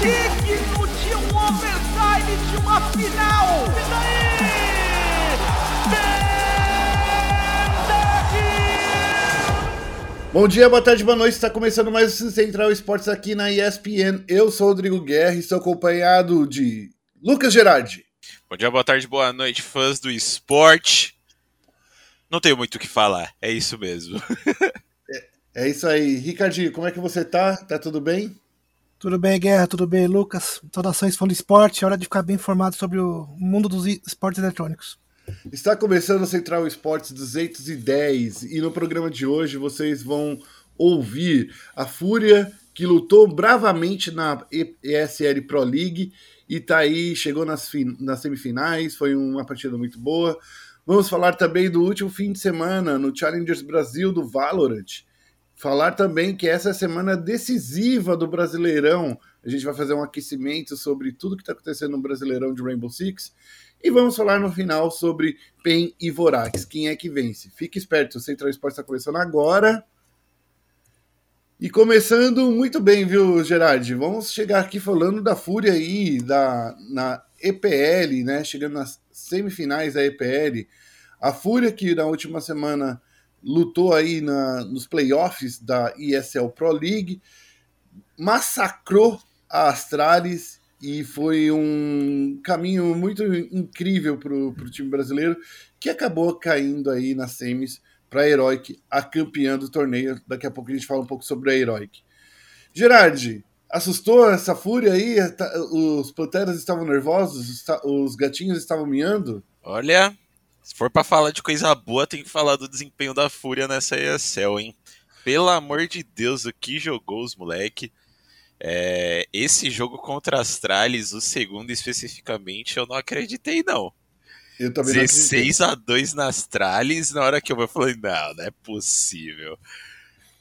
digno de um overtime de uma final. E daí? Bom dia, boa tarde, boa noite. Está começando mais o Central Esportes aqui na ESPN. Eu sou o Rodrigo Guerra e estou acompanhado de Lucas Gerardi. Bom dia, boa tarde, boa noite, fãs do esporte. Não tenho muito o que falar, é isso mesmo. é, é, isso aí. Ricardinho, como é que você tá? Tá tudo bem? Tudo bem, Guerra, tudo bem, Lucas. Saudações fã do esporte, hora de ficar bem informado sobre o mundo dos esportes eletrônicos. Está começando o Central Esportes 210 e no programa de hoje vocês vão ouvir a Fúria que lutou bravamente na ESL Pro League e tá aí, chegou nas, nas semifinais, foi uma partida muito boa. Vamos falar também do último fim de semana no Challengers Brasil do Valorant. Falar também que essa é a semana decisiva do Brasileirão. A gente vai fazer um aquecimento sobre tudo que está acontecendo no Brasileirão de Rainbow Six. E vamos falar no final sobre PEN e Vorax. Quem é que vence? Fique esperto, o Central Esporte está começando agora. E começando muito bem, viu, Gerard? Vamos chegar aqui falando da Fúria aí, da, na EPL, né? Chegando nas semifinais da EPL. A Fúria que na última semana lutou aí na, nos playoffs da ESL Pro League, massacrou a Astralis e foi um caminho muito incrível para o time brasileiro, que acabou caindo aí nas semis para a Heroic, a campeã do torneio. Daqui a pouco a gente fala um pouco sobre a Heroic. Gerard, assustou essa fúria aí? Tá, os panteras estavam nervosos? Os gatinhos estavam miando? Olha, se for para falar de coisa boa, tem que falar do desempenho da fúria nessa ESL, hein? Pelo amor de Deus, o que jogou os moleque. É, esse jogo contra as Astralis, o segundo especificamente, eu não acreditei, não. Eu também 16 a 2 nas Astralis, na hora que eu vou falei, não, não é possível.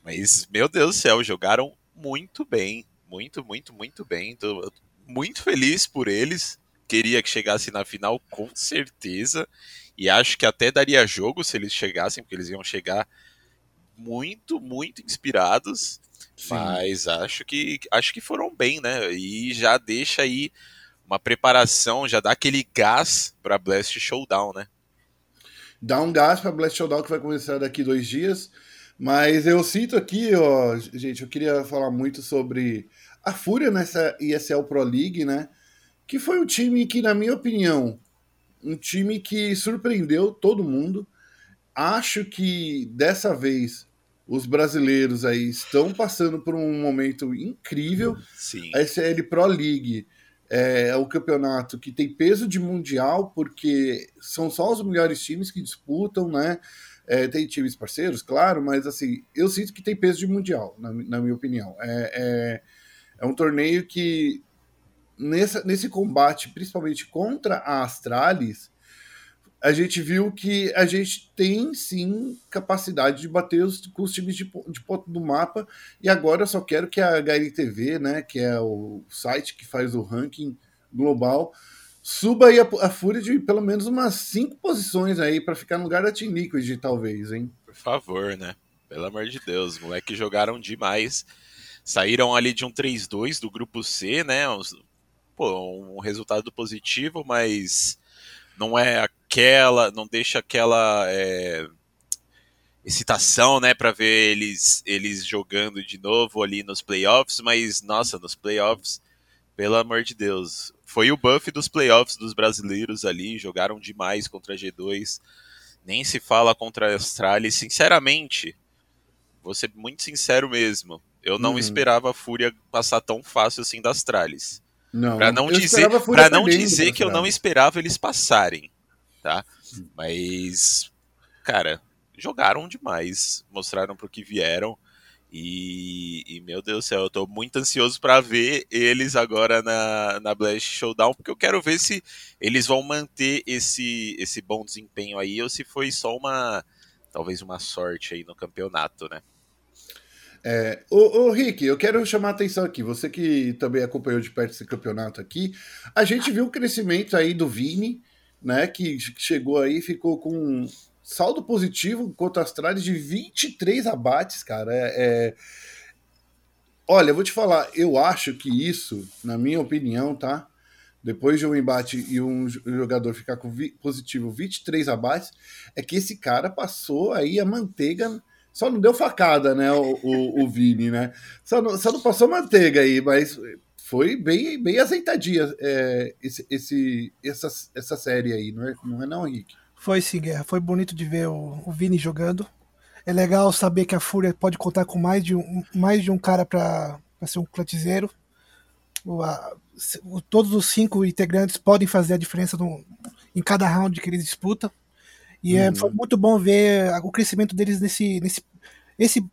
Mas, meu Deus do céu, jogaram muito bem. Muito, muito, muito bem. Tô muito feliz por eles. Queria que chegasse na final, com certeza. E acho que até daria jogo se eles chegassem, porque eles iam chegar muito, muito inspirados. Sim. Mas acho que acho que foram bem, né? E já deixa aí uma preparação, já dá aquele gás para Blast Showdown, né? Dá um gás para Blast Showdown que vai começar daqui dois dias. Mas eu cito aqui, ó, gente, eu queria falar muito sobre a Fúria nessa ESL Pro League, né? Que foi um time que, na minha opinião, um time que surpreendeu todo mundo. Acho que dessa vez os brasileiros aí estão passando por um momento incrível. Sim. A SL Pro League é, o campeonato que tem peso de mundial, porque são só os melhores times que disputam, né? É, tem times parceiros, claro, mas assim, eu sinto que tem peso de mundial, na, na minha opinião. É, é, é, um torneio que, nessa, nesse combate, principalmente contra a Astralis, a gente viu que a gente tem sim capacidade de bater os, com os times de, de ponto do mapa. E agora eu só quero que a HLTV, né, que é o site que faz o ranking global, suba aí a, a fúria de pelo menos umas cinco posições aí para ficar no lugar da Team Liquid, talvez, hein? Por favor, né? Pelo amor de Deus, os moleques jogaram demais. Saíram ali de um 3-2 do grupo C, né? Pô, um resultado positivo, mas não é aquela, não deixa aquela é, excitação, né, para ver eles eles jogando de novo ali nos playoffs, mas nossa, nos playoffs, pelo amor de Deus, foi o buff dos playoffs dos brasileiros ali, jogaram demais contra a G2. Nem se fala contra a Astralis, sinceramente, vou ser muito sincero mesmo. Eu não uhum. esperava a Fúria passar tão fácil assim das Astralis. Não, pra não dizer, pra não dizer que eu não esperava eles passarem, tá? Mas, cara, jogaram demais, mostraram pro que vieram. E, e, meu Deus do céu, eu tô muito ansioso para ver eles agora na, na Blast Showdown, porque eu quero ver se eles vão manter esse, esse bom desempenho aí, ou se foi só uma, talvez uma sorte aí no campeonato, né? É, ô, ô, Rick, eu quero chamar a atenção aqui. Você que também acompanhou de perto esse campeonato aqui, a gente viu o crescimento aí do Vini, né? Que chegou aí, ficou com saldo positivo contra as trades de 23 abates, cara. É, é, Olha, eu vou te falar, eu acho que isso, na minha opinião, tá? Depois de um embate e um jogador ficar com vi positivo 23 abates, é que esse cara passou aí a manteiga. Só não deu facada, né, o, o, o Vini, né? Só não, só não passou manteiga aí, mas foi bem, bem azeitadinha é, esse, esse, essa, essa série aí, não é não, é não Henrique? Foi sim, Guerra. Foi bonito de ver o, o Vini jogando. É legal saber que a Fúria pode contar com mais de um, mais de um cara para ser um clutzeiro. O, a, o, todos os cinco integrantes podem fazer a diferença no, em cada round que eles disputam. E uhum. é, foi muito bom ver o crescimento deles nesse, nesse esse,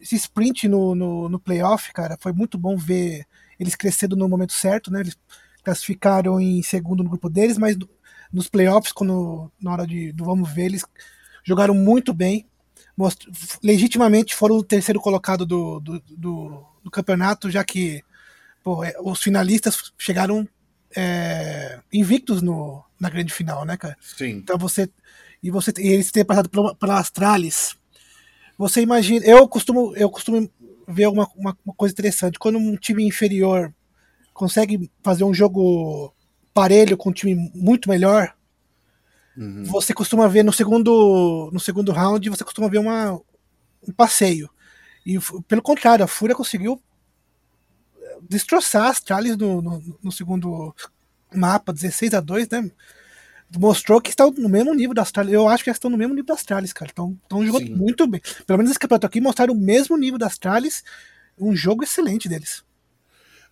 esse sprint no, no, no playoff, cara. Foi muito bom ver eles crescendo no momento certo, né? Eles classificaram em segundo no grupo deles, mas nos playoffs, quando, na hora de, do vamos ver, eles jogaram muito bem. Legitimamente foram o terceiro colocado do, do, do, do campeonato, já que pô, é, os finalistas chegaram é, invictos no, na grande final, né, cara? Sim. Então você. E, você, e eles terem passado pela, pela Astralis. Você imagina. Eu costumo, eu costumo ver uma, uma, uma coisa interessante. Quando um time inferior consegue fazer um jogo parelho com um time muito melhor, uhum. você costuma ver no segundo, no segundo round, você costuma ver uma, um passeio. E pelo contrário, a Fúria conseguiu destroçar as Charles no, no, no, segundo mapa, 16 a 2 né? Mostrou que estão no mesmo nível das Charles. Eu acho que elas estão no mesmo nível das Charles, cara. Estão jogando Sim. muito bem. Pelo menos esse campeonato aqui mostraram o mesmo nível das Charles. Um jogo excelente deles.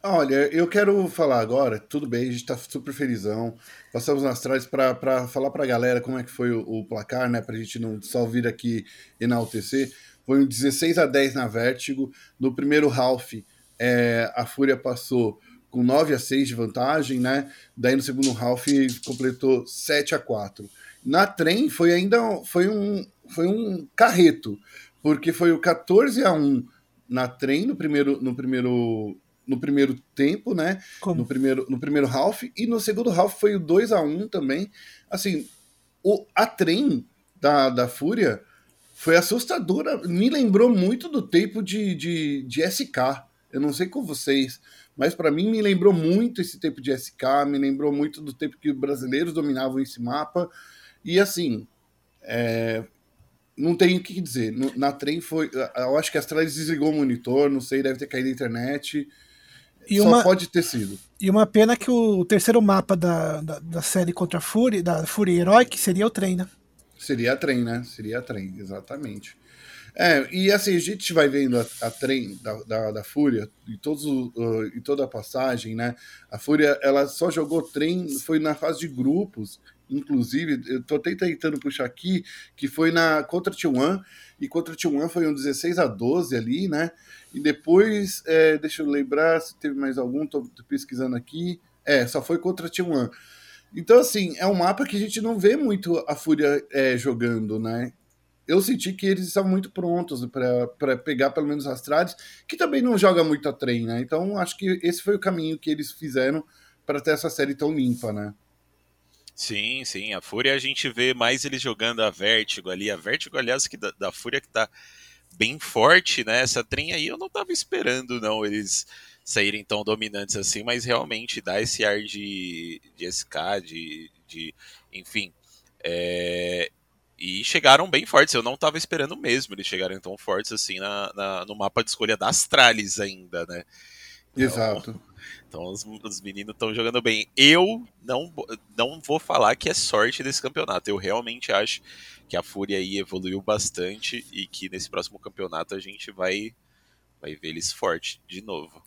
Olha, eu quero falar agora, tudo bem, a gente tá super felizão. Passamos nas trás para falar pra galera como é que foi o, o, placar, né? Pra gente não só vir aqui enaltecer. Foi um 16 a 10 na Vértigo. No primeiro half, é, a Fúria passou com 9 a 6 de vantagem, né? Daí no segundo half completou 7 a 4. Na trem foi ainda foi um, foi um carreto, porque foi o 14 a 1 na trem no primeiro, no primeiro no primeiro tempo, né? Como? No primeiro, no primeiro half, e no segundo half foi o 2 a 1 também. Assim, o, a trem da, da Fúria foi assustadora. Me lembrou muito do tempo de, de, de SK. Eu não sei com vocês, mas para mim me lembrou muito esse tempo de SK, me lembrou muito do tempo que os brasileiros dominavam esse mapa. E assim, é, não tenho o que dizer. Na trem foi. Eu acho que a Astralis desligou o monitor, não sei, deve ter caído a internet. E Só uma, pode ter sido. E uma pena que o terceiro mapa da, da, da série contra a Fury, da Fury Heroic, seria o trem, né? Seria a trem, né? Seria a trem, exatamente. É, e assim, a gente vai vendo a, a trem da, da, da, Fúria e, todos, uh, toda a passagem, né? A Fúria, ela só jogou trem, foi na fase de grupos, inclusive, eu tô até tentando puxar aqui, que foi na contra T1, e contra T1 foi um 16 a 12 ali, né? E depois, é, deixa eu lembrar se teve mais algum, tô, tô pesquisando aqui. É, só foi contra T1. Então, assim, é um mapa que a gente não vê muito a Fúria é, jogando, né? Eu senti que eles estavam muito prontos para pegar pelo menos as trades, que também não joga muito a trem, né? Então, acho que esse foi o caminho que eles fizeram para ter essa série tão limpa, né? Sim, sim. A Fúria a gente vê mais eles jogando a Vértigo ali. A Vértigo, aliás, que da, da Fúria que tá bem forte, né? Essa trem aí eu não tava esperando, não, eles saírem tão dominantes assim, mas realmente dá esse ar de, de SK, de, de enfim. É, e chegaram bem fortes, eu não tava esperando mesmo eles chegarem tão fortes assim na, na no mapa de escolha da Astralis ainda, né? Então, Exato. Então os, os meninos estão jogando bem. Eu não, não vou falar que é sorte desse campeonato. Eu realmente acho que a Fúria aí evoluiu bastante e que nesse próximo campeonato a gente vai, vai ver eles forte de novo.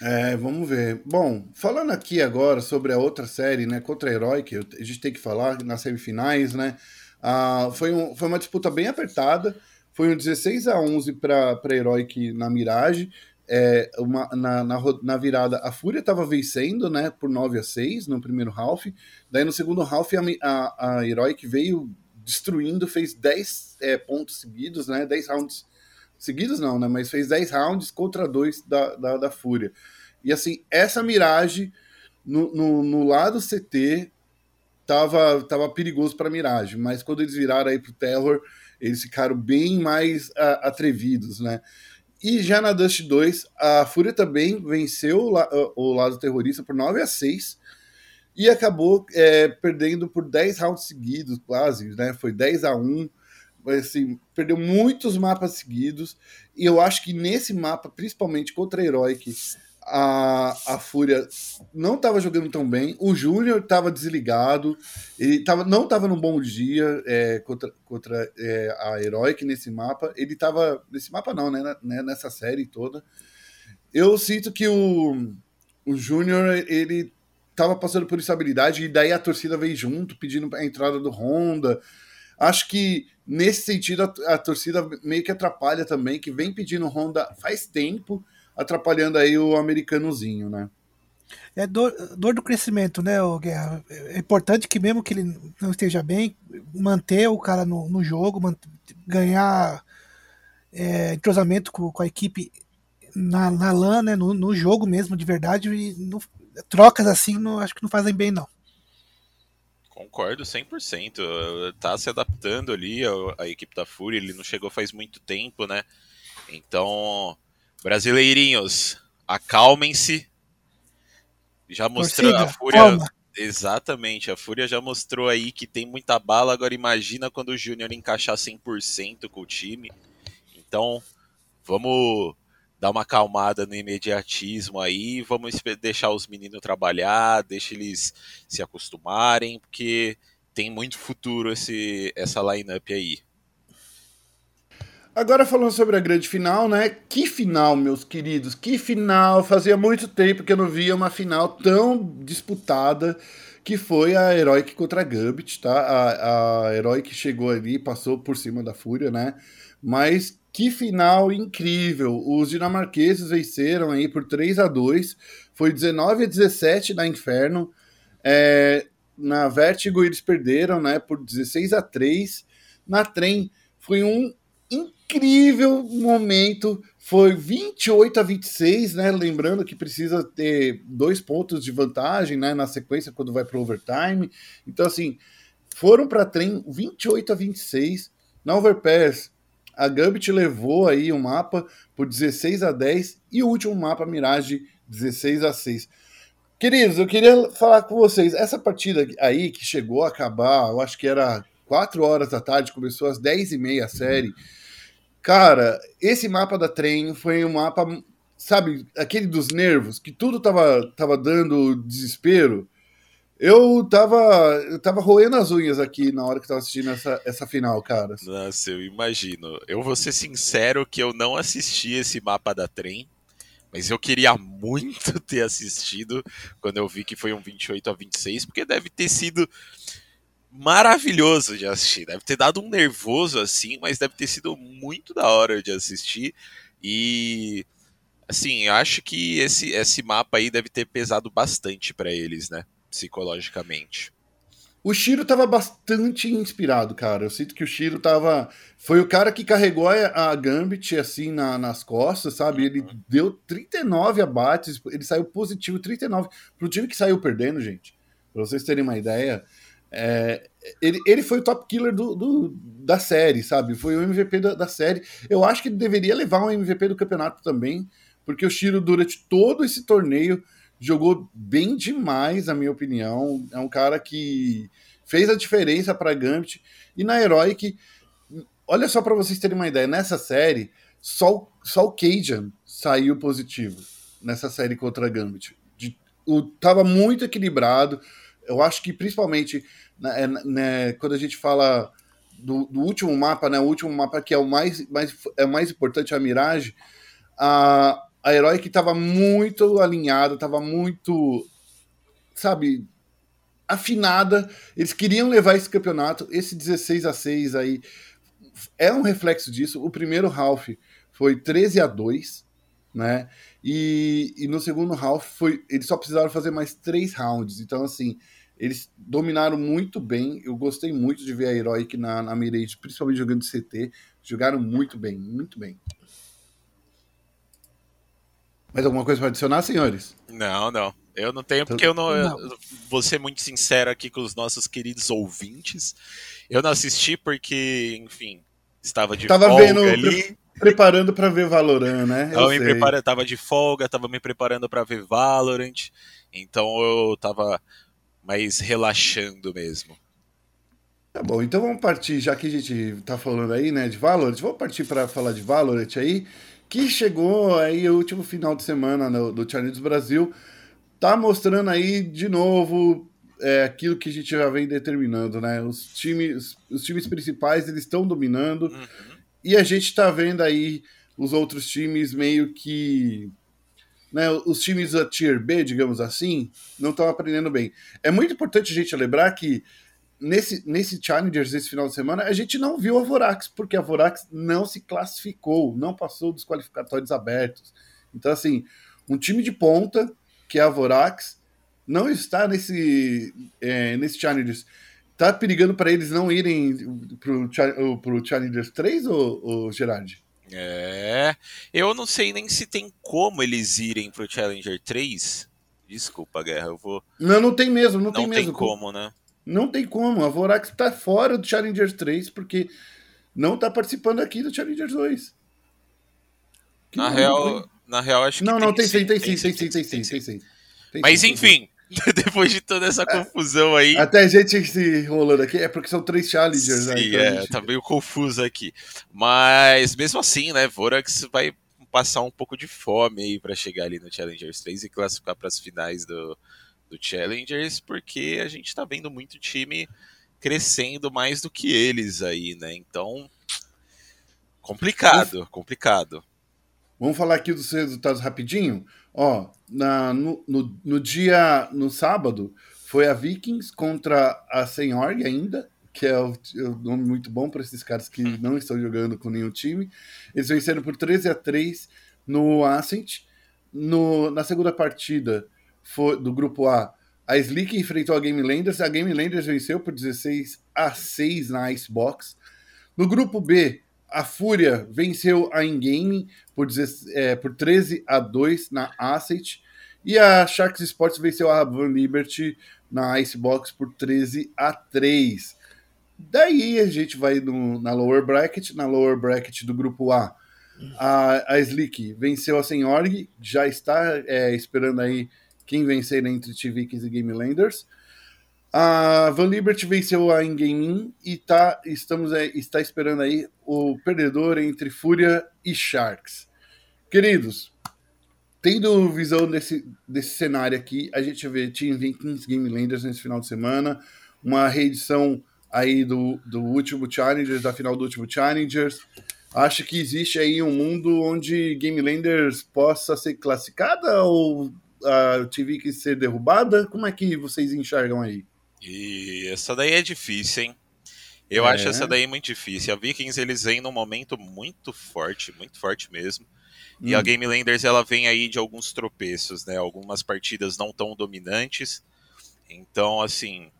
É, vamos ver. Bom, falando aqui agora sobre a outra série, né, contra a Heroic, a gente tem que falar nas semifinais, né? Ah, foi, um, foi uma disputa bem apertada. Foi um 16 a 11 para Heroic na Mirage é, uma, na, na, na, virada, a Fúria estava vencendo, né, por 9 a 6 no primeiro half. Daí no segundo half, a, a, a Heroic veio destruindo, fez 10 é, pontos seguidos, né, 10 rounds seguidos não, né, mas fez 10 rounds contra 2 da, da, da Fúria. E assim, essa Mirage no, no, no lado CT tava, tava perigoso para Mirage, mas quando eles viraram aí pro Terror, eles ficaram bem mais a, atrevidos, né? E já na Dust 2, a Fúria também venceu o, o lado terrorista por 9 a 6 e acabou é, perdendo por 10 rounds seguidos, quase, né? Foi 10 a 1 assim, perdeu muitos mapas seguidos, e eu acho que nesse mapa, principalmente contra a Heroic, a, a Fúria não estava jogando tão bem, o Júnior estava desligado, ele tava, não estava num bom dia é, contra, contra é, a Heroic nesse mapa, ele estava, nesse mapa não, né, né, nessa série toda, eu sinto que o, o Júnior, ele estava passando por instabilidade, e daí a torcida veio junto, pedindo a entrada do Honda, acho que nesse sentido a, a torcida meio que atrapalha também, que vem pedindo Honda faz tempo, atrapalhando aí o americanozinho, né? É dor, dor do crescimento, né, Guerra? É importante que mesmo que ele não esteja bem, manter o cara no, no jogo, manter, ganhar é, entrosamento com, com, a equipe na, na LAN, né, no, no jogo mesmo, de verdade, e no, trocas assim, não, acho que não fazem bem, não. Concordo 100%. Tá se adaptando ali a, a, equipe da Fúria, ele não chegou faz muito tempo, né? Então, brasileirinhos, acalmem-se. Já mostrou Torcida, a Fúria. Calma. Exatamente, a Fúria já mostrou aí que tem muita bala. Agora imagina quando o Júnior encaixar 100% com o time. Então, vamos dar uma acalmada no imediatismo aí, vamos deixar os meninos trabalhar, deixa eles se acostumarem, porque tem muito futuro esse, essa lineup aí. Agora falando sobre a grande final, né? Que final, meus queridos, que final! Fazia muito tempo que eu não via uma final tão disputada que foi a Heroic contra a Gambit, tá? A, a Heroic chegou ali, passou por cima da Fúria, né? Mas que final incrível! Os dinamarqueses venceram aí por 3 a 2 Foi 19 a 17 na Inferno. É, na Vertigo eles perderam né, por 16 a 3 Na Trem foi um incrível momento. Foi 28 a 26, né? Lembrando que precisa ter dois pontos de vantagem né, na sequência quando vai para o overtime. Então, assim, foram para trem 28 a 26. Na Overpass, a Gambit levou aí o mapa por 16 a 10 e o último mapa Mirage 16 a 6. Queridos, eu queria falar com vocês, essa partida aí que chegou a acabar, eu acho que era 4 horas da tarde, começou às 10 e meia a série. Cara, esse mapa da trem foi um mapa, sabe, aquele dos nervos, que tudo tava, tava dando desespero. Eu tava, eu tava roendo as unhas aqui na hora que tava assistindo essa, essa final, cara. Nossa, eu imagino. Eu vou ser sincero que eu não assisti esse mapa da trem, mas eu queria muito ter assistido quando eu vi que foi um 28 a 26, porque deve ter sido maravilhoso de assistir. Deve ter dado um nervoso assim, mas deve ter sido muito da hora de assistir. E assim, eu acho que esse, esse mapa aí deve ter pesado bastante para eles, né? psicologicamente. O Shiro tava bastante inspirado, cara. Eu sinto que o Shiro tava. Foi o cara que carregou a, Gambit assim na, nas costas, sabe? Ele uhum. deu 39 abates, ele saiu positivo 39 pro time que saiu perdendo, gente. Pra vocês terem uma ideia. É, ele, ele foi o top killer do, do, da série, sabe? Foi o MVP da, da série. Eu acho que ele deveria levar um MVP do campeonato também, porque o Shiro, durante todo esse torneio, jogou bem demais, na minha opinião. É um cara que fez a diferença para Gambit. E na Heroic, olha só para vocês terem uma ideia, nessa série, só, só o Cajun saiu positivo nessa série contra a Gambit. De, o, tava muito equilibrado. Eu acho que principalmente né, né, quando a gente fala do, do, último mapa, né, o último mapa que é o mais, mais, é mais importante, a Mirage, a, a Heroic estava muito alinhada, estava muito, sabe, afinada. Eles queriam levar esse campeonato. Esse 16 a 6 aí é um reflexo disso. O primeiro half foi 13 a 2, né? E, e no segundo half foi, eles só precisaram fazer mais três rounds. Então, assim, eles dominaram muito bem. Eu gostei muito de ver a Heroic na, na Mirage, principalmente jogando CT. Jogaram muito bem, muito bem. Mais alguma coisa para adicionar, senhores? Não, não. Eu não tenho, porque eu não, não. Eu vou ser muito sincero aqui com os nossos queridos ouvintes. Eu não assisti porque, enfim, estava de Tava folga vendo, ali. preparando para ver Valorant, né? Eu tava, me preparando, tava de folga, tava me preparando para ver Valorant, então eu tava mais relaxando mesmo. Tá bom, então vamos partir, já que a gente tá falando aí, né, de Valorant, vamos partir para falar de Valorant aí, que chegou aí o último final de semana no, do Challenge Brasil, tá mostrando aí de novo é, aquilo que a gente já vem determinando, né? Os times, os times principais eles estão dominando uhum. e a gente tá vendo aí os outros times meio que né, os times da Tier B, digamos assim, não estão aprendendo bem. É muito importante a gente lembrar que nesse, nesse Challengers esse final de semana, a gente não viu a Vorax, porque a Vorax não se classificou, não passou dos qualificatórios abertos. Então, assim, um time de ponta, que é a Vorax, não está nesse, é, nesse Challengers. Tá perigando para eles não irem pro, pro Challengers 3, ou, ou Gerard? É, eu não sei nem se tem como eles irem pro Challenger 3. Desculpa, Guerra, eu vou. Não, não tem mesmo, não, não tem mesmo. Não tem como, né? Não tem como. A Vorax tá fora do Challengers 3 porque não tá participando aqui do Challengers 2. Que na real, na real acho que Não, não, tem sim, tem sim, tem sim, tem sim, tem sim. Mas enfim, depois de toda essa confusão aí. Até a gente se enrolando aqui, é porque são três challengers, Sim, né? Então é, gente... tá meio confuso aqui. Mas mesmo assim, né, Vorax vai passar um pouco de fome aí para chegar ali no Challengers 3 e classificar para as finais do, do Challengers, porque a gente tá vendo muito time crescendo mais do que eles aí, né? Então, complicado, complicado. Vamos falar aqui dos resultados rapidinho. Ó, na, no, no, no, dia, no sábado, foi a Vikings contra a Senhorg ainda, que é o, o nome muito bom para esses caras que hum. não estão jogando com nenhum time. Eles venceram por 13 a 3 no Ascent. No, na segunda partida foi, do grupo A, a Slick enfrentou a Game Landers. A Game Landers venceu por 16 a 6 na Icebox. No grupo B, a Fúria venceu a Ingame por, é, por 13 a 2 na Asset. E a Sharks Sports venceu a Van Liberty na Icebox por 13 a 3. Daí a gente vai no, na lower bracket, na lower bracket do grupo A. A, a Slick venceu a Senhorg, já está é, esperando aí quem vencer entre TVKs e Game Landers. A Van Liberty venceu a In-Gaming e tá, estamos está esperando aí o perdedor entre Fúria e Sharks. Queridos, tendo visão desse, desse cenário aqui, a gente vê Team Vikings Game Landers nesse final de semana, uma reedição aí do, do último Challengers, da final do último Challengers. Acho que existe aí um mundo onde Game Landers possa ser classificada ou a TV que ser derrubada? Como é que vocês enxergam aí? E essa daí é difícil, hein? Eu é. acho essa daí muito difícil. A Vikings eles vêm num momento muito forte, muito forte mesmo. Hum. E a hum. Game Landers ela vem aí de alguns tropeços, né? Algumas partidas não tão dominantes. Então, assim,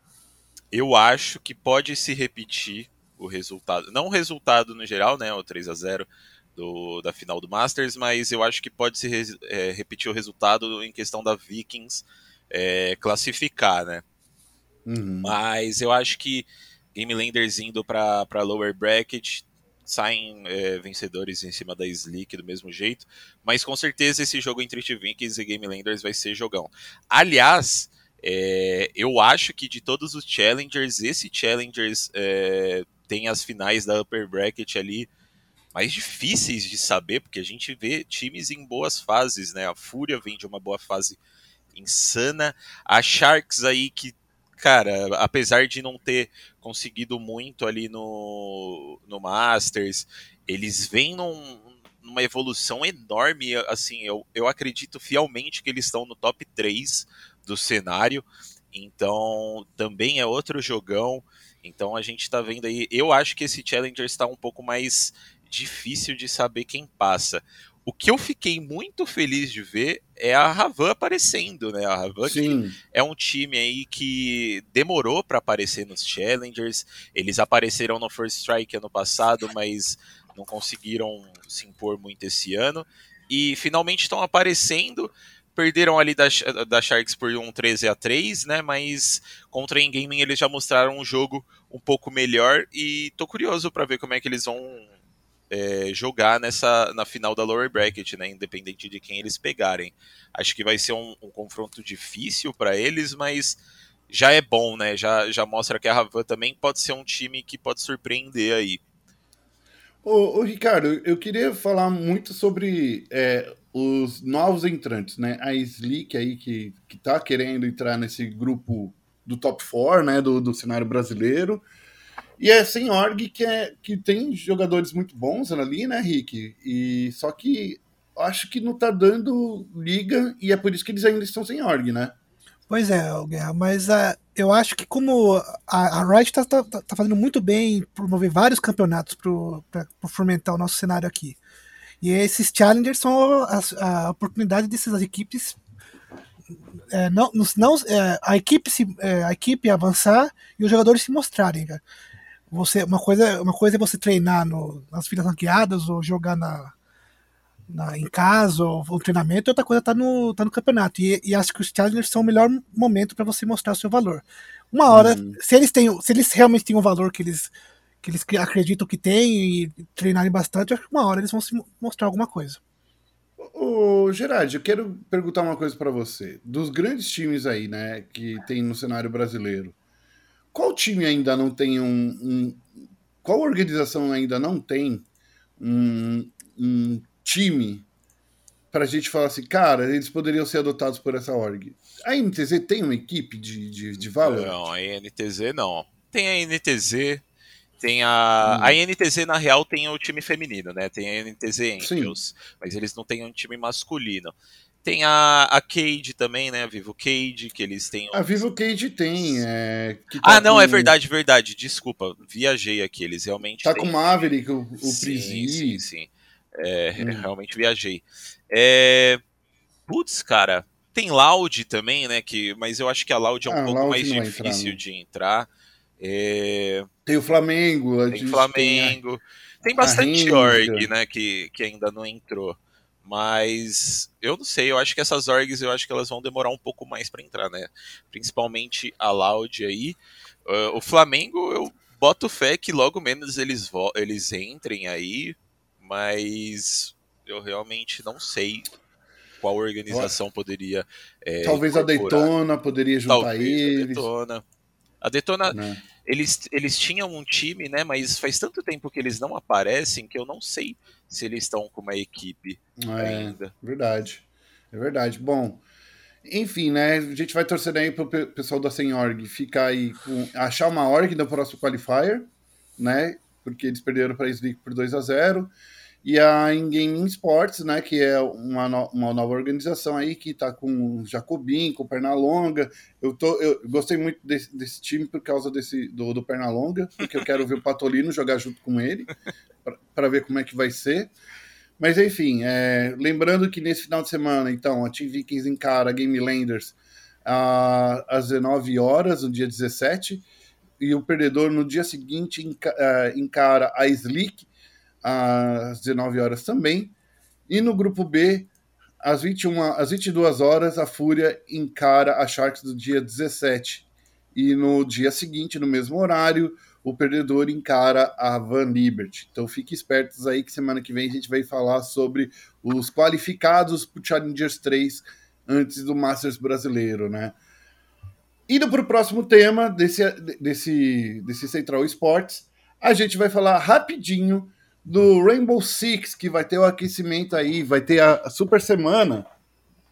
eu acho que pode se repetir o resultado. Não o resultado no geral, né? O 3 a 0 do, da final do Masters, mas eu acho que pode se re, é, repetir o resultado em questão da Vikings é, classificar, né? Uhum. Mas eu acho que Game Landers indo para lower bracket saem é, vencedores em cima da Slick do mesmo jeito, mas com certeza esse jogo entre Vikings e Game Landers vai ser jogão. Aliás, é, eu acho que de todos os challengers, esse challengers é, tem as finais da upper bracket ali mais difíceis de saber, porque a gente vê times em boas fases, né? A Fúria vem de uma boa fase insana, a Sharks aí que, cara, apesar de não ter conseguido muito ali no, no Masters, eles vêm num, numa evolução enorme, assim, eu, eu acredito fielmente que eles estão no top 3 do cenário, então também é outro jogão, então a gente tá vendo aí, eu acho que esse Challenger está um pouco mais difícil de saber quem passa. O que eu fiquei muito feliz de ver é a Ravan aparecendo, né? A Ravan é um time aí que demorou para aparecer nos Challengers. Eles apareceram no First Strike ano passado, mas não conseguiram se impor muito esse ano. E finalmente estão aparecendo. Perderam ali da, da Sharks por um 13 a 3 né? Mas contra a Gaming eles já mostraram um jogo um pouco melhor. E tô curioso para ver como é que eles vão é, jogar nessa na final da lower bracket, né? Independente de quem eles pegarem. Acho que vai ser um, um confronto difícil para eles, mas já é bom, né? Já, já mostra que a Ravan também pode ser um time que pode surpreender aí. Ô, ô Ricardo, eu queria falar muito sobre é, os novos entrantes, né? A Slick aí que, que tá querendo entrar nesse grupo do top 4, né? Do, do cenário brasileiro. E é sem org que, é, que tem jogadores muito bons ali, né, Rick? E só que acho que não tá dando liga e é por isso que eles ainda estão sem org, né? Pois é, Guerra, mas uh, eu acho que como a, a Riot tá, tá, tá, fazendo muito bem promover vários campeonatos para fomentar o nosso cenário aqui. E esses challengers são a, a oportunidade dessas equipes é, não, não é, a equipe se, é, a equipe avançar e os jogadores se mostrarem, cara. Você, uma coisa, uma coisa é você treinar no, nas filas ranqueadas ou jogar na, na, em casa ou, ou treinamento, outra coisa tá no, tá no campeonato. E, e acho que os challengers são o melhor momento para você mostrar o seu valor. Uma hora, uhum. se eles têm, se eles realmente têm o valor que eles que eles acreditam que têm e treinarem bastante, acho que uma hora eles vão se mostrar alguma coisa. Ô, Gerard, eu quero perguntar uma coisa para você. Dos grandes times aí, né, que tem no cenário brasileiro, qual time ainda não tem um. um qual organização ainda não tem um, um time para a gente falar assim, cara, eles poderiam ser adotados por essa org? A NTZ tem uma equipe de, de, de Valorant? Não, a NTZ não. Tem a NTZ, tem a. Hum. A NTZ, na real, tem o time feminino, né? Tem a NTZ Angels. Sim. Mas eles não têm um time masculino. Tem a, a Cade também, né? A Vivo Cade, que eles têm. A Vivo Cade tem. É, tá ah, não, é com... é verdade, verdade. Desculpa, viajei aqui. Eles realmente. Tá têm... com Maverick, o, o sim. Sim, sim. É, hum. Realmente viajei. É... Putz, cara. Tem Loud também, né? Que... Mas eu acho que a Loud é um ah, pouco mais difícil entrar, de entrar. É... Tem o Flamengo. Tem Flamengo. Tem, a... tem bastante org, né? Que, que ainda não entrou. Mas eu não sei, eu acho que essas orgs eu acho que elas vão demorar um pouco mais para entrar, né? Principalmente a Loud aí. Uh, o Flamengo, eu boto fé que logo menos eles, eles entrem aí, mas eu realmente não sei qual organização poderia. É, Talvez incorporar. a Daytona poderia juntar Talvez eles. A Daytona. A né? eles, eles tinham um time, né? Mas faz tanto tempo que eles não aparecem que eu não sei se eles estão com uma equipe é, ainda. Verdade. É verdade. Bom, enfim, né? A gente vai torcer aí pro pessoal da Sem Org ficar aí com. achar uma org no próximo qualifier, né? Porque eles perderam para a Slick por 2 a 0 e a In-Gaming Sports, né, que é uma, no, uma nova organização aí que está com o Jacobin, com o Pernalonga. Eu, tô, eu gostei muito desse, desse time por causa desse, do, do Pernalonga, porque eu quero ver o Patolino jogar junto com ele, para ver como é que vai ser. Mas enfim, é, lembrando que nesse final de semana, então, a Team Vikings encara a Game Landers às 19 horas, no dia 17, e o perdedor no dia seguinte é, encara a Slick às 19 horas também. E no grupo B, às, 21, às 22 horas, a Fúria encara a Sharks do dia 17. E no dia seguinte, no mesmo horário, o perdedor encara a Van Liberty. Então fique espertos aí que semana que vem a gente vai falar sobre os qualificados para o Challengers 3 antes do Masters brasileiro, né? Indo para o próximo tema desse, desse, desse Central Esportes, a gente vai falar rapidinho do Rainbow Six, que vai ter o aquecimento aí, vai ter a, super semana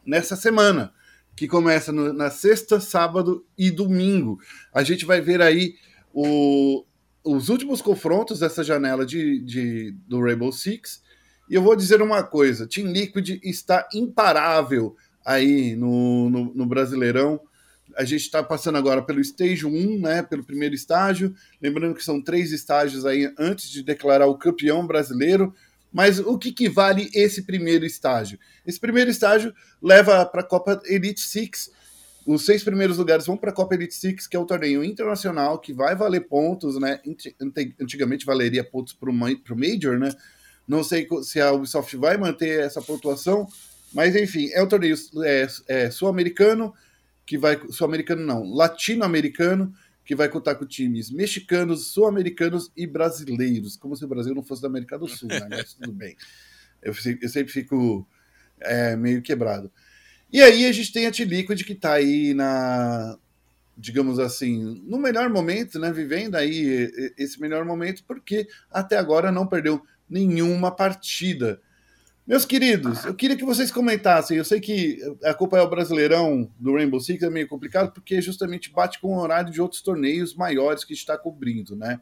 nessa semana, que começa no, na sexta, sábado e domingo. A gente vai ver aí o, os últimos confrontos dessa janela de, de, do Rainbow Six. E eu vou dizer uma coisa: Team Liquid está imparável aí no, no, no Brasileirão a gente está passando agora pelo estágio 1, né, pelo primeiro estágio. Lembrando que são três estágios aí antes de declarar o campeão brasileiro. Mas o que, que vale esse primeiro estágio? Esse primeiro estágio leva para a Copa Elite Six. Os seis primeiros lugares vão para a Copa Elite Six, que é o torneio internacional que vai valer pontos, né? Antigamente valeria pontos para o Major, né? Não sei se a Ubisoft vai manter essa pontuação, mas enfim, é o torneio é, é sul-americano que vai sul-americano não, latino-americano que vai contar com times mexicanos, sul-americanos e brasileiros. Como se o Brasil não fosse da América do Sul, né? Mas tudo bem. Eu, eu sempre fico é, meio quebrado. E aí a gente tem a T-Liquid que está aí na, digamos assim, no melhor momento, né? Vivendo aí esse melhor momento, porque até agora não perdeu nenhuma partida. Meus queridos, eu queria que vocês comentassem. Eu sei que acompanhar o Brasileirão do Rainbow Six é meio complicado, porque justamente bate com o horário de outros torneios maiores que está cobrindo, né?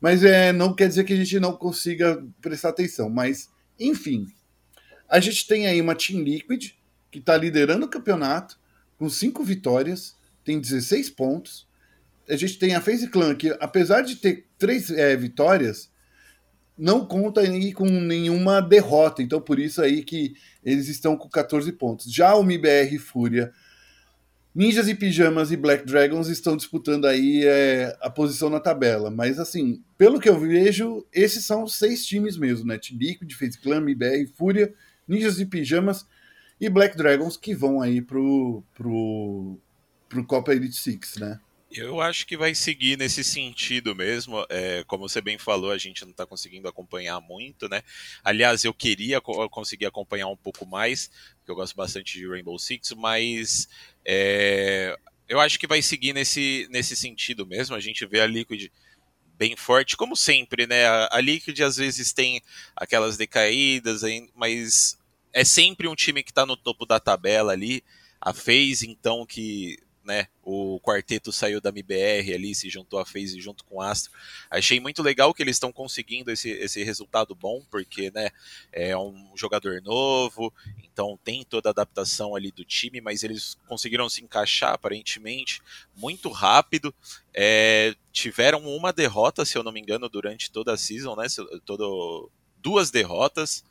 Mas é, não quer dizer que a gente não consiga prestar atenção. Mas, enfim, a gente tem aí uma Team Liquid que está liderando o campeonato com cinco vitórias, tem 16 pontos. A gente tem a FaZe Clan que, apesar de ter três é, vitórias, não conta aí com nenhuma derrota, então por isso aí que eles estão com 14 pontos. Já o MBR Fúria, Ninjas e Pijamas e Black Dragons estão disputando aí é, a posição na tabela, mas assim, pelo que eu vejo, esses são os seis times mesmo, né? Liquid, Face Clan, MBR, Fúria, Ninjas e Pijamas e Black Dragons que vão aí pro, pro, pro Copa Elite Six, né? Eu acho que vai seguir nesse sentido mesmo. É, como você bem falou, a gente não está conseguindo acompanhar muito, né? Aliás, eu queria conseguir acompanhar um pouco mais, porque eu gosto bastante de Rainbow Six, mas é, eu acho que vai seguir nesse, nesse sentido mesmo. A gente vê a Liquid bem forte, como sempre, né? A, a Liquid às vezes tem aquelas decaídas, mas é sempre um time que está no topo da tabela ali. A FaZe, então, que né? O quarteto saiu da MBR ali, se juntou a FaZe junto com o Astro. Achei muito legal que eles estão conseguindo esse, esse resultado bom, porque, né, é um jogador novo, então tem toda a adaptação ali do time, mas eles conseguiram se encaixar aparentemente muito rápido. É, tiveram uma derrota, se eu não me engano, durante toda a season, né? Todo, duas derrotas.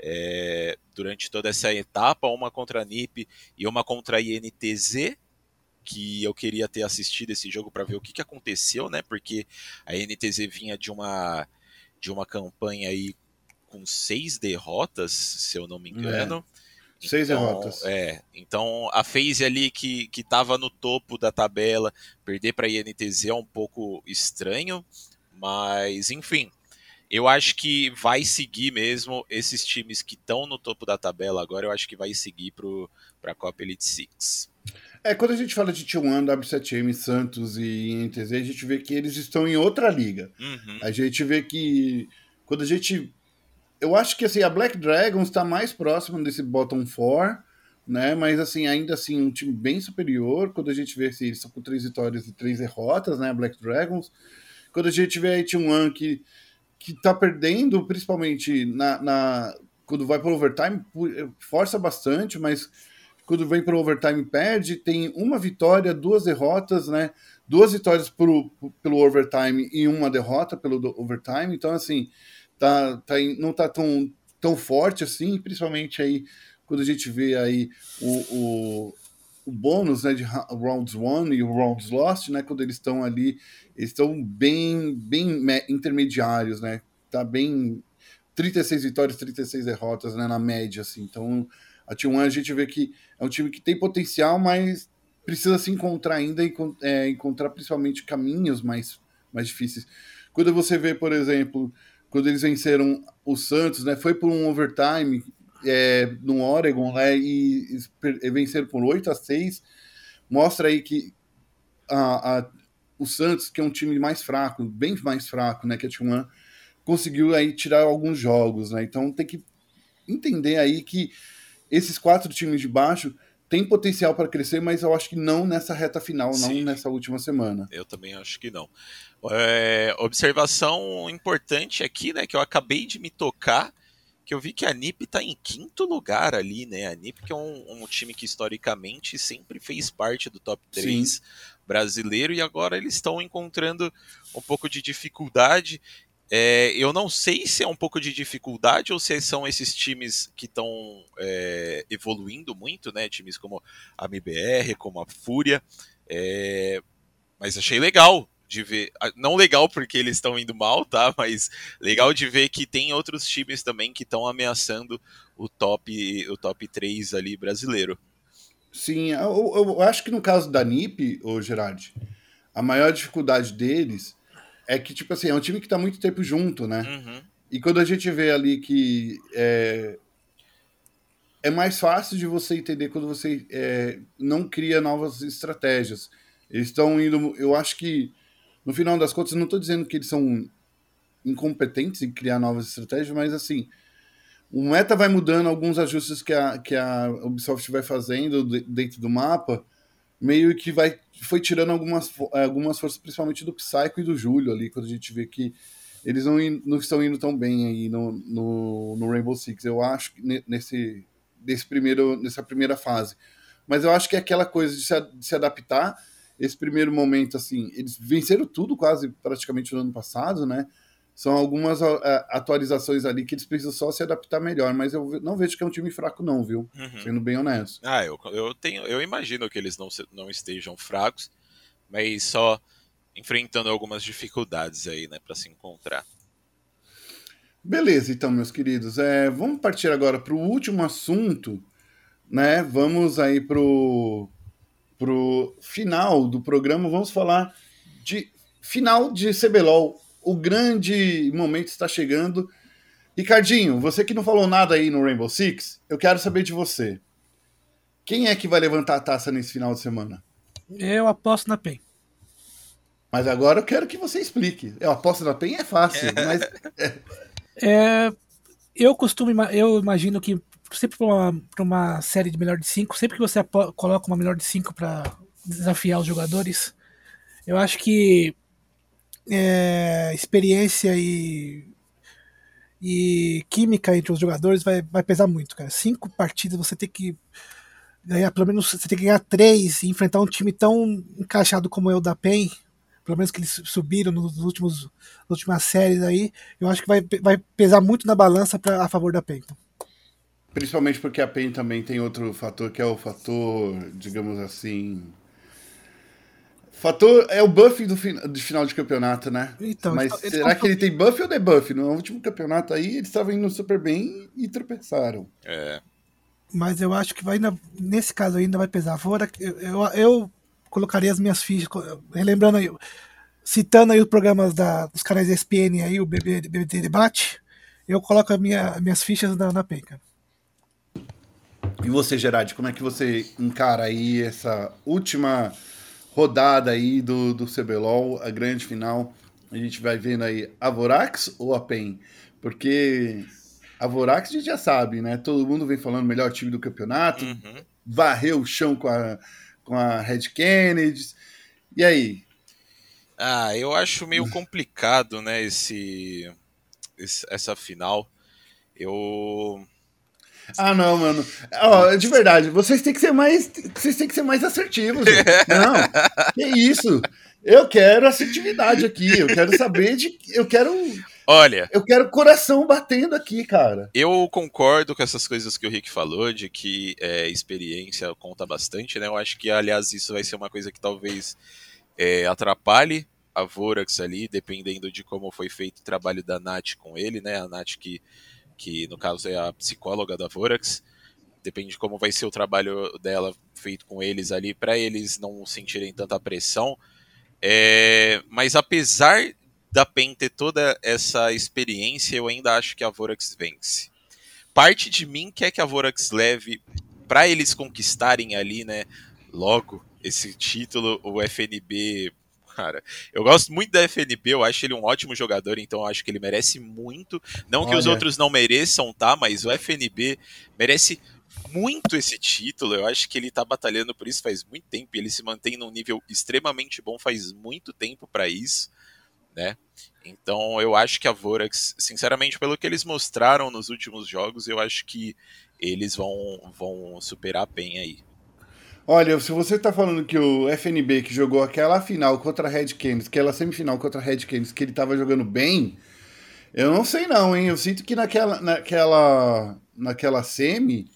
É, durante toda essa etapa, uma contra a NiP e uma contra a INTZ, que eu queria ter assistido esse jogo para ver o que, que aconteceu, né? Porque a NTZ vinha de uma de uma campanha aí com seis derrotas, se eu não me engano. É. Seis então, derrotas. É, então a FaZe ali que, que tava no topo da tabela, perder para a INTZ é um pouco estranho, mas enfim, eu acho que vai seguir mesmo esses times que estão no topo da tabela agora, eu acho que vai seguir para a Copa Elite Six. É, quando a gente fala de T1, W7M, Santos e NTZ, a gente vê que eles estão em outra liga. Uhum. A gente vê que quando a gente. Eu acho que assim, a Black Dragons está mais próxima desse bottom four, né? Mas assim, ainda assim, um time bem superior. Quando a gente vê assim, eles estão com três vitórias e três derrotas, né? A Black Dragons. Quando a gente vê a T1 que, que tá perdendo, principalmente na, na quando vai para o overtime, força bastante, mas quando vem para o overtime perde, tem uma vitória, duas derrotas, né? Duas vitórias pro, pelo overtime e uma derrota pelo overtime. Então, assim, tá, tá, não tá tão, tão forte assim, principalmente aí quando a gente vê aí o, o, o bônus né, de rounds won e rounds lost, né? Quando eles estão ali, eles estão bem, bem intermediários, né? Tá bem 36 vitórias, 36 derrotas, né? Na média, assim. Então, a T1 a gente vê que é um time que tem potencial, mas precisa se encontrar ainda e é, encontrar principalmente caminhos mais, mais difíceis. Quando você vê, por exemplo, quando eles venceram o Santos, né, foi por um overtime é, no Oregon né, e, e venceram por 8 a 6, mostra aí que a, a, o Santos, que é um time mais fraco, bem mais fraco né, que a T1, conseguiu aí tirar alguns jogos. Né, então tem que entender aí que esses quatro times de baixo têm potencial para crescer, mas eu acho que não nessa reta final, Sim. não nessa última semana. Eu também acho que não. É, observação importante aqui, né, que eu acabei de me tocar, que eu vi que a NIP está em quinto lugar ali, né? A NIP que é um, um, time que historicamente sempre fez parte do top 3 Sim. brasileiro e agora eles estão encontrando um pouco de dificuldade. É, eu não sei se é um pouco de dificuldade ou se são esses times que estão é, evoluindo muito, né? Times como a MBR, como a Fúria. É, mas achei legal de ver. Não legal porque eles estão indo mal, tá? Mas legal de ver que tem outros times também que estão ameaçando o top, o top 3 ali brasileiro. Sim, eu, eu, acho que no caso da NIP, o Gerard, a maior dificuldade deles é que, tipo assim, é um time que tá muito tempo junto, né? Uhum. E quando a gente vê ali que é, é mais fácil de você entender quando você é, não cria novas estratégias. Eles estão indo. Eu acho que, no final das contas, não estou dizendo que eles são incompetentes em criar novas estratégias, mas assim. O meta vai mudando, alguns ajustes que a, que a Ubisoft vai fazendo dentro do mapa, meio que vai foi tirando algumas, algumas forças, principalmente do Psycho e do Júlio ali, quando a gente vê que eles não, não estão indo tão bem aí no, no, no Rainbow Six. Eu acho nesse, nesse primeiro, nessa primeira fase. Mas eu acho que é aquela coisa de se, de se adaptar. Esse primeiro momento, assim, eles venceram tudo quase praticamente no ano passado, né? São algumas atualizações ali que eles precisam só se adaptar melhor, mas eu não vejo que é um time fraco, não, viu? Uhum. Sendo bem honesto. Ah, eu, eu, tenho, eu imagino que eles não, não estejam fracos, mas só enfrentando algumas dificuldades aí, né, para se encontrar. Beleza, então, meus queridos. É, vamos partir agora para o último assunto, né? Vamos aí pro pro final do programa. Vamos falar de final de CBLOL. O grande momento está chegando. Ricardinho, você que não falou nada aí no Rainbow Six, eu quero saber de você. Quem é que vai levantar a taça nesse final de semana? Eu aposto na PEN. Mas agora eu quero que você explique. Eu aposto na PEN é fácil, mas. É, eu costumo, eu imagino que sempre para uma, uma série de melhor de cinco, sempre que você coloca uma melhor de cinco para desafiar os jogadores, eu acho que é, experiência e, e química entre os jogadores vai, vai pesar muito, cara. Cinco partidas você tem que ganhar, pelo menos você tem que ganhar três e enfrentar um time tão encaixado como é o da PEN, pelo menos que eles subiram nos últimos nas últimas séries aí, eu acho que vai, vai pesar muito na balança pra, a favor da PEN. Principalmente porque a PEN também tem outro fator que é o fator, digamos assim. Fator é o buff do de final de campeonato, né? Então, Mas será que ele tem buff ou debuff? No último campeonato aí, eles estavam indo super bem e tropeçaram. É. Mas eu acho que vai ainda, nesse caso ainda vai pesar. Fora, eu, eu, eu colocaria as minhas fichas, relembrando aí, citando aí os programas da, dos canais ESPN aí, o BB, BBT Debate, eu coloco minha, minhas fichas na, na penca. E você, Gerard, como é que você encara aí essa última rodada aí do, do CBLOL, a grande final? A gente vai vendo aí a Vorax ou a PEN? Porque a Vorax a gente já sabe, né? Todo mundo vem falando melhor time do campeonato, uhum. varreu o chão com a, com a Red Kennedy. E aí? Ah, eu acho meio complicado, né, esse, esse essa final. Eu ah, não, mano. Ó, de verdade, vocês têm que ser mais. Vocês têm que ser mais assertivos. Gente. Não. Que isso? Eu quero assertividade aqui. Eu quero saber de. Eu quero. Olha. Eu quero coração batendo aqui, cara. Eu concordo com essas coisas que o Rick falou, de que é, experiência conta bastante, né? Eu acho que, aliás, isso vai ser uma coisa que talvez é, atrapalhe a Vorax ali, dependendo de como foi feito o trabalho da Nath com ele, né? A Nath que, que no caso é a psicóloga da Vorax. Depende de como vai ser o trabalho dela feito com eles ali, para eles não sentirem tanta pressão. É, mas apesar da PEN ter toda essa experiência, eu ainda acho que a Vorax vence. Parte de mim quer que a Vorax leve para eles conquistarem ali, né, logo esse título, o FNB. Cara, eu gosto muito da FNB, eu acho ele um ótimo jogador, então eu acho que ele merece muito. Não Olha. que os outros não mereçam, tá? Mas o FNB merece muito esse título. Eu acho que ele tá batalhando por isso faz muito tempo. Ele se mantém num nível extremamente bom faz muito tempo para isso né? Então eu acho que a Vorax, sinceramente, pelo que eles mostraram nos últimos jogos, eu acho que eles vão, vão superar a PEN aí. Olha, se você tá falando que o FNB que jogou aquela final contra a Red Canids, aquela semifinal contra a Red Canids, que ele tava jogando bem, eu não sei não, hein? Eu sinto que naquela, naquela, naquela semi,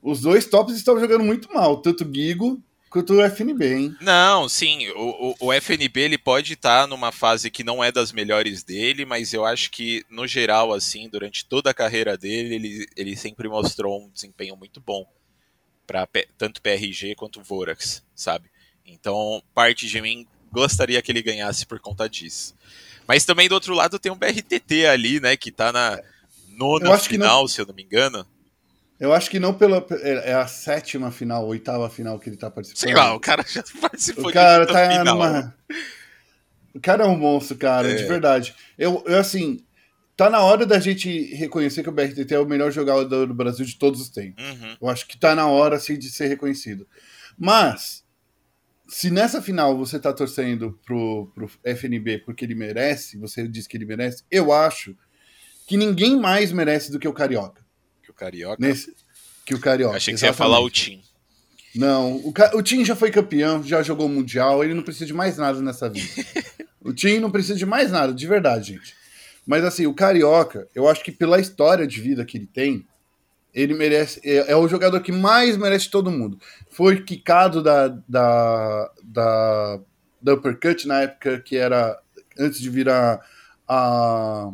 os dois tops estavam jogando muito mal, tanto o Gigo quanto o FNB, hein? Não, sim, o, o, o FNB ele pode estar tá numa fase que não é das melhores dele, mas eu acho que, no geral, assim, durante toda a carreira dele, ele, ele sempre mostrou um desempenho muito bom para tanto PRG quanto Vorax, sabe? Então, parte de mim gostaria que ele ganhasse por conta disso. Mas também do outro lado tem um BRTT ali, né, que tá na nona final, não... se eu não me engano. Eu acho que não pela. É, é a sétima final, oitava final que ele tá participando. Sei lá, o cara já participou o cara de tá final. Numa... O cara é um monstro, cara, é. de verdade. Eu, eu, assim, tá na hora da gente reconhecer que o BRTT é o melhor jogador do Brasil de todos os tempos. Uhum. Eu acho que tá na hora, assim, de ser reconhecido. Mas, se nessa final você tá torcendo pro, pro FNB porque ele merece, você diz que ele merece, eu acho que ninguém mais merece do que o Carioca. Que o Carioca? Nesse, que o Carioca. achei que exatamente. você ia falar o Tim. Não, o, o Tim já foi campeão, já jogou o Mundial, ele não precisa de mais nada nessa vida. o Tim não precisa de mais nada, de verdade, gente. Mas assim, o Carioca, eu acho que pela história de vida que ele tem, ele merece. É, é o jogador que mais merece todo mundo. Foi quicado da, da, da, da Uppercut na época que era. Antes de virar a,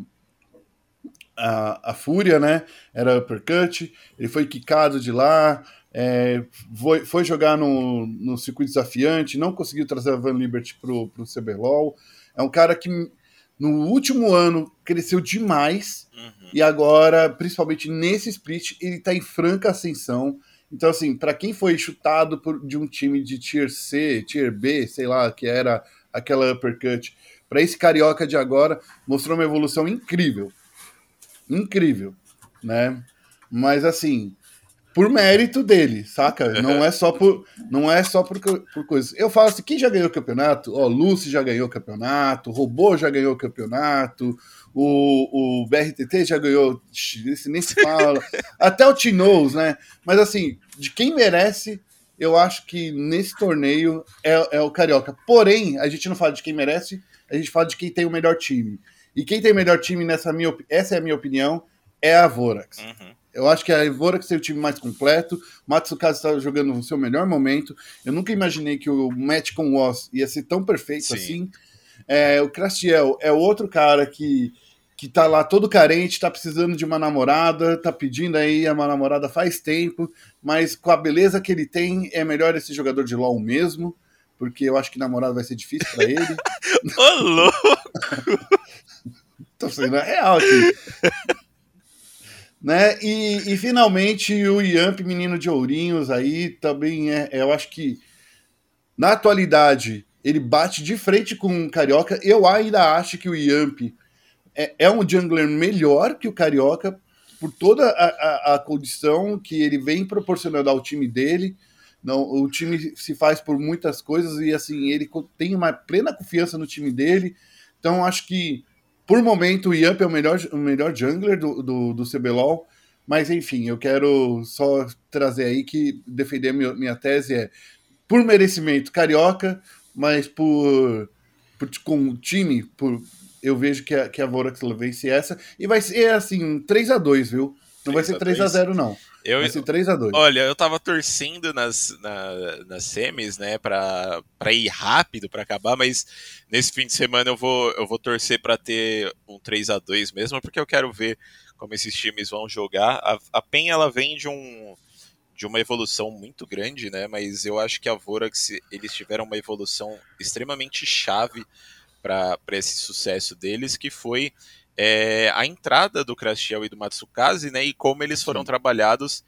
a, a Fúria, né? Era Uppercut. Ele foi quicado de lá. É, foi, foi jogar no, no circuito desafiante, não conseguiu trazer a Van Liberty pro, pro CBLOL. É um cara que no último ano cresceu demais uhum. e agora, principalmente nesse split, ele está em franca ascensão. Então, assim, para quem foi chutado por, de um time de Tier C, Tier B, sei lá, que era aquela uppercut, para esse carioca de agora, mostrou uma evolução incrível. Incrível, né? Mas, assim, por mérito dele, saca? Não é só por, não é só por, por coisas. Eu falo assim, quem já ganhou o campeonato? Ó, Lucy já ganhou o campeonato, o Robô já ganhou o campeonato, o, o BRTT já ganhou, nem se fala, até o Tinoz, né? Mas assim, de quem merece, eu acho que nesse torneio é, é o Carioca. Porém, a gente não fala de quem merece, a gente fala de quem tem o melhor time. E quem tem o melhor time, nessa minha, essa é a minha opinião, é a Vorax. Uhum. Eu acho que a Vorax tem o time mais completo. O Matsukaze está jogando no seu melhor momento. Eu nunca imaginei que o match com o Oz ia ser tão perfeito Sim. assim. É, o Crastiel é outro cara que, que tá lá todo carente, tá precisando de uma namorada, tá pedindo aí uma namorada faz tempo, mas com a beleza que ele tem, é melhor esse jogador de LoL mesmo, porque eu acho que namorada vai ser difícil para ele. Ô, louco! Tô sendo real aqui. Né? E, e finalmente o Yamp, menino de Ourinhos, aí também é, eu acho que na atualidade ele bate de frente com o Carioca. Eu ainda acho que o Yamp é, é um jungler melhor que o Carioca por toda a, a, a, condição que ele vem proporcionando ao time dele. Não, o time se faz por muitas coisas e assim ele tem uma plena confiança no time dele. Então acho que por momento, o Yamp é o melhor, o melhor jungler do, do, do CBLOL, mas enfim, eu quero só trazer aí que defender minha, minha tese é por merecimento carioca, mas por, por com o time, por, eu vejo que a, que a Vorax vence essa, e vai ser assim, 3 a 2 viu? Não vai ser 3 a 0 não. Eu, vai ser 3 a 2 Olha, eu tava torcendo nas, na, nas semis, né, pra, pra ir rápido para acabar, mas nesse fim de semana eu vou, eu vou torcer para ter um 3 a 2 mesmo, porque eu quero ver como esses times vão jogar. A, a PEN, ela vem de um de uma evolução muito grande, né, mas eu acho que a Vorax, eles tiveram uma evolução extremamente chave para esse sucesso deles, que foi é, a entrada do Crashiel e do Matsukaze, né, e como eles foram Sim. trabalhados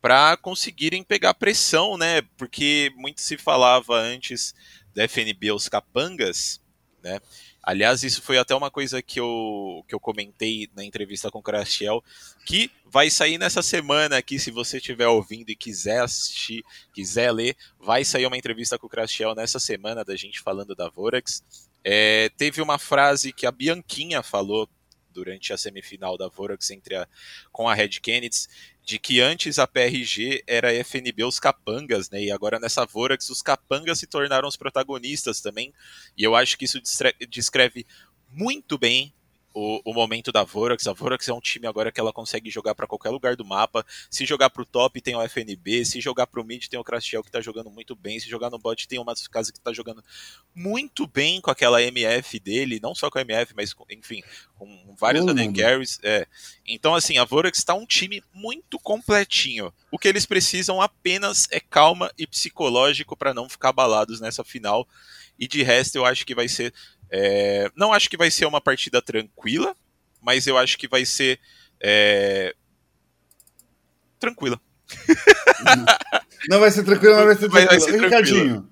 para conseguirem pegar pressão, né, porque muito se falava antes da FNB os capangas, né, aliás isso foi até uma coisa que eu, que eu comentei na entrevista com o Crashiel, que vai sair nessa semana aqui, se você estiver ouvindo e quiser assistir, quiser ler, vai sair uma entrevista com o Crashiel nessa semana da gente falando da Vorax, é, teve uma frase que a Bianquinha falou durante a semifinal da Vorax entre a, com a Red Kennedy, de que antes a PRG era FNB os capangas, né? E agora nessa Vorax os capangas se tornaram os protagonistas também. E eu acho que isso descreve muito bem o, o, momento da Vorax. A Vorax é um time agora que ela consegue jogar para qualquer lugar do mapa. Se jogar pro top, tem o FNB. Se jogar pro mid, tem o Crastiel que tá jogando muito bem. Se jogar no bot, tem o Matsukaze que tá jogando muito bem com aquela MF dele. Não só com a MF, mas com, enfim, com vários AD carries. É. Então, assim, a Vorax tá um time muito completinho. O que eles precisam apenas é calma e psicológico para não ficar abalados nessa final. E de resto, eu acho que vai ser é, não acho que vai ser uma partida tranquila, mas eu acho que vai ser é, tranquila. Não vai ser tranquila, mas vai ser tranquila. Vai, ser Ricardinho,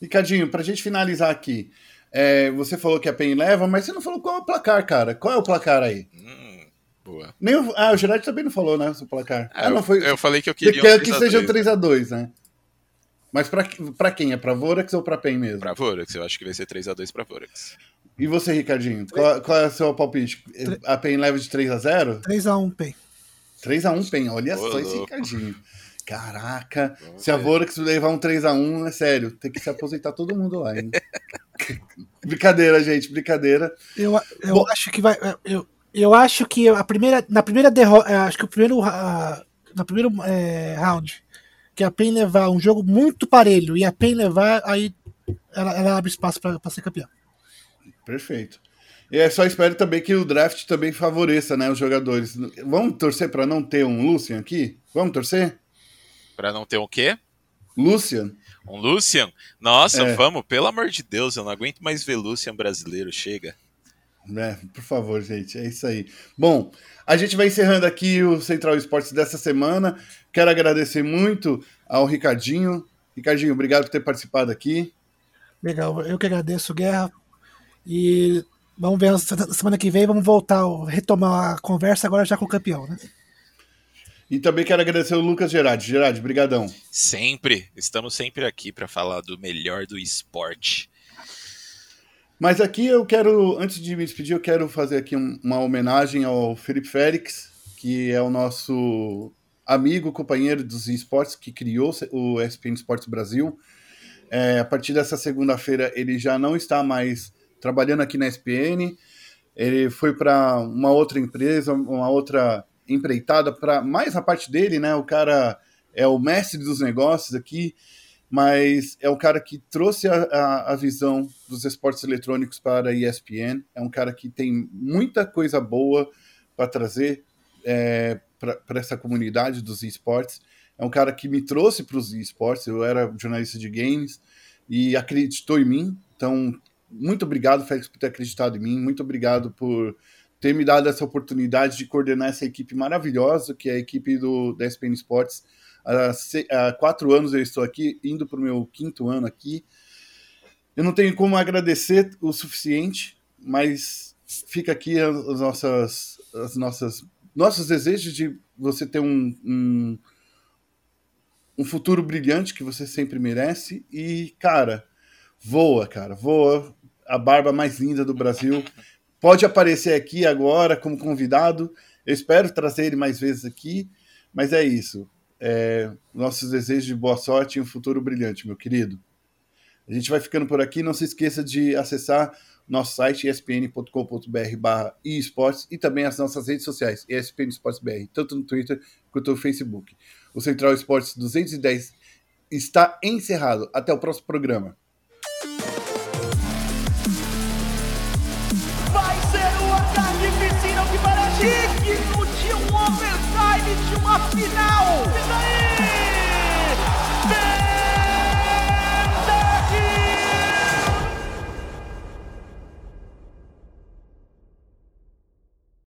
Ricardinho, pra gente finalizar aqui, é, você falou que a PEN leva, mas você não falou qual é o placar, cara. Qual é o placar aí? Hum, boa. Nem o, ah, o Gerard também não falou, né, o placar. Ah, não foi, eu falei que eu queria. Você quer que seja 3x2, né? Mas pra, pra quem? É pra Vorax ou pra PEN mesmo? Pra Vorax, eu acho que vai ser 3x2 pra Vorax. E você, Ricardinho? Qual, qual é o seu palpite? A PEN leva de 3x0? 3x1 PEN. 3x1 PEN, olha Ô, só esse Ricardinho. Caraca, Vamos se a Vorax levar um 3x1, é sério, tem que se aposentar todo mundo lá, hein? brincadeira, gente, brincadeira. Eu, eu Bom, acho que vai. Eu, eu acho que a primeira, na primeira derrota. Acho que o primeiro. Uh, na primeiro é, round que a PEN levar um jogo muito parelho e a PEN levar, aí ela, ela abre espaço para ser campeã. Perfeito. E é só espero também que o draft também favoreça né, os jogadores. Vamos torcer para não ter um Lucian aqui? Vamos torcer? Para não ter um quê? Lucian. Um Lucian? Nossa, é. vamos, pelo amor de Deus, eu não aguento mais ver Lucian brasileiro, chega. É, por favor, gente, é isso aí. Bom, a gente vai encerrando aqui o Central Esportes dessa semana. Quero agradecer muito ao Ricardinho. Ricardinho, obrigado por ter participado aqui. Legal, eu que agradeço, Guerra. E vamos ver semana que vem, vamos voltar, retomar a conversa agora já com o campeão, né? E também quero agradecer o Lucas Gerardi. Gerardi, brigadão. Sempre, estamos sempre aqui para falar do melhor do esporte. Mas aqui eu quero, antes de me despedir, eu quero fazer aqui uma homenagem ao Felipe Félix, que é o nosso amigo, companheiro dos esportes, que criou o ESPN Esportes Brasil. É, a partir dessa segunda-feira ele já não está mais trabalhando aqui na ESPN, ele foi para uma outra empresa, uma outra empreitada, para mais a parte dele, né? O cara é o mestre dos negócios aqui mas é um cara que trouxe a, a, a, visão dos esportes eletrônicos para a ESPN. É um cara que tem muita coisa boa para trazer é, para essa comunidade dos esportes. É um cara que me trouxe para os esportes. Eu era jornalista de games e acreditou em mim. Então, muito obrigado, Félix, por ter acreditado em mim. Muito obrigado por ter me dado essa oportunidade de coordenar essa equipe maravilhosa, que é a equipe do, da ESPN Esportes Há, quatro anos eu estou aqui, indo para o meu quinto ano aqui. Eu não tenho como agradecer o suficiente, mas fica aqui as nossas, as nossas, nossos desejos de você ter um, um, um futuro brilhante que você sempre merece. E, cara, voa, cara, voa. A barba mais linda do Brasil. Pode aparecer aqui agora como convidado. Eu espero trazer ele mais vezes aqui. Mas é isso é, nossos desejos de boa sorte e um futuro brilhante, meu querido. A gente vai ficando por aqui. Não se esqueça de acessar nosso site espn.com.br barra esportes e também as nossas redes sociais, ESPN Esportes BR, tanto no Twitter quanto no Facebook. O Central Esportes 210 está encerrado. Até o próximo programa. Vai ser ataque piscina que Digno de um overtime de uma final!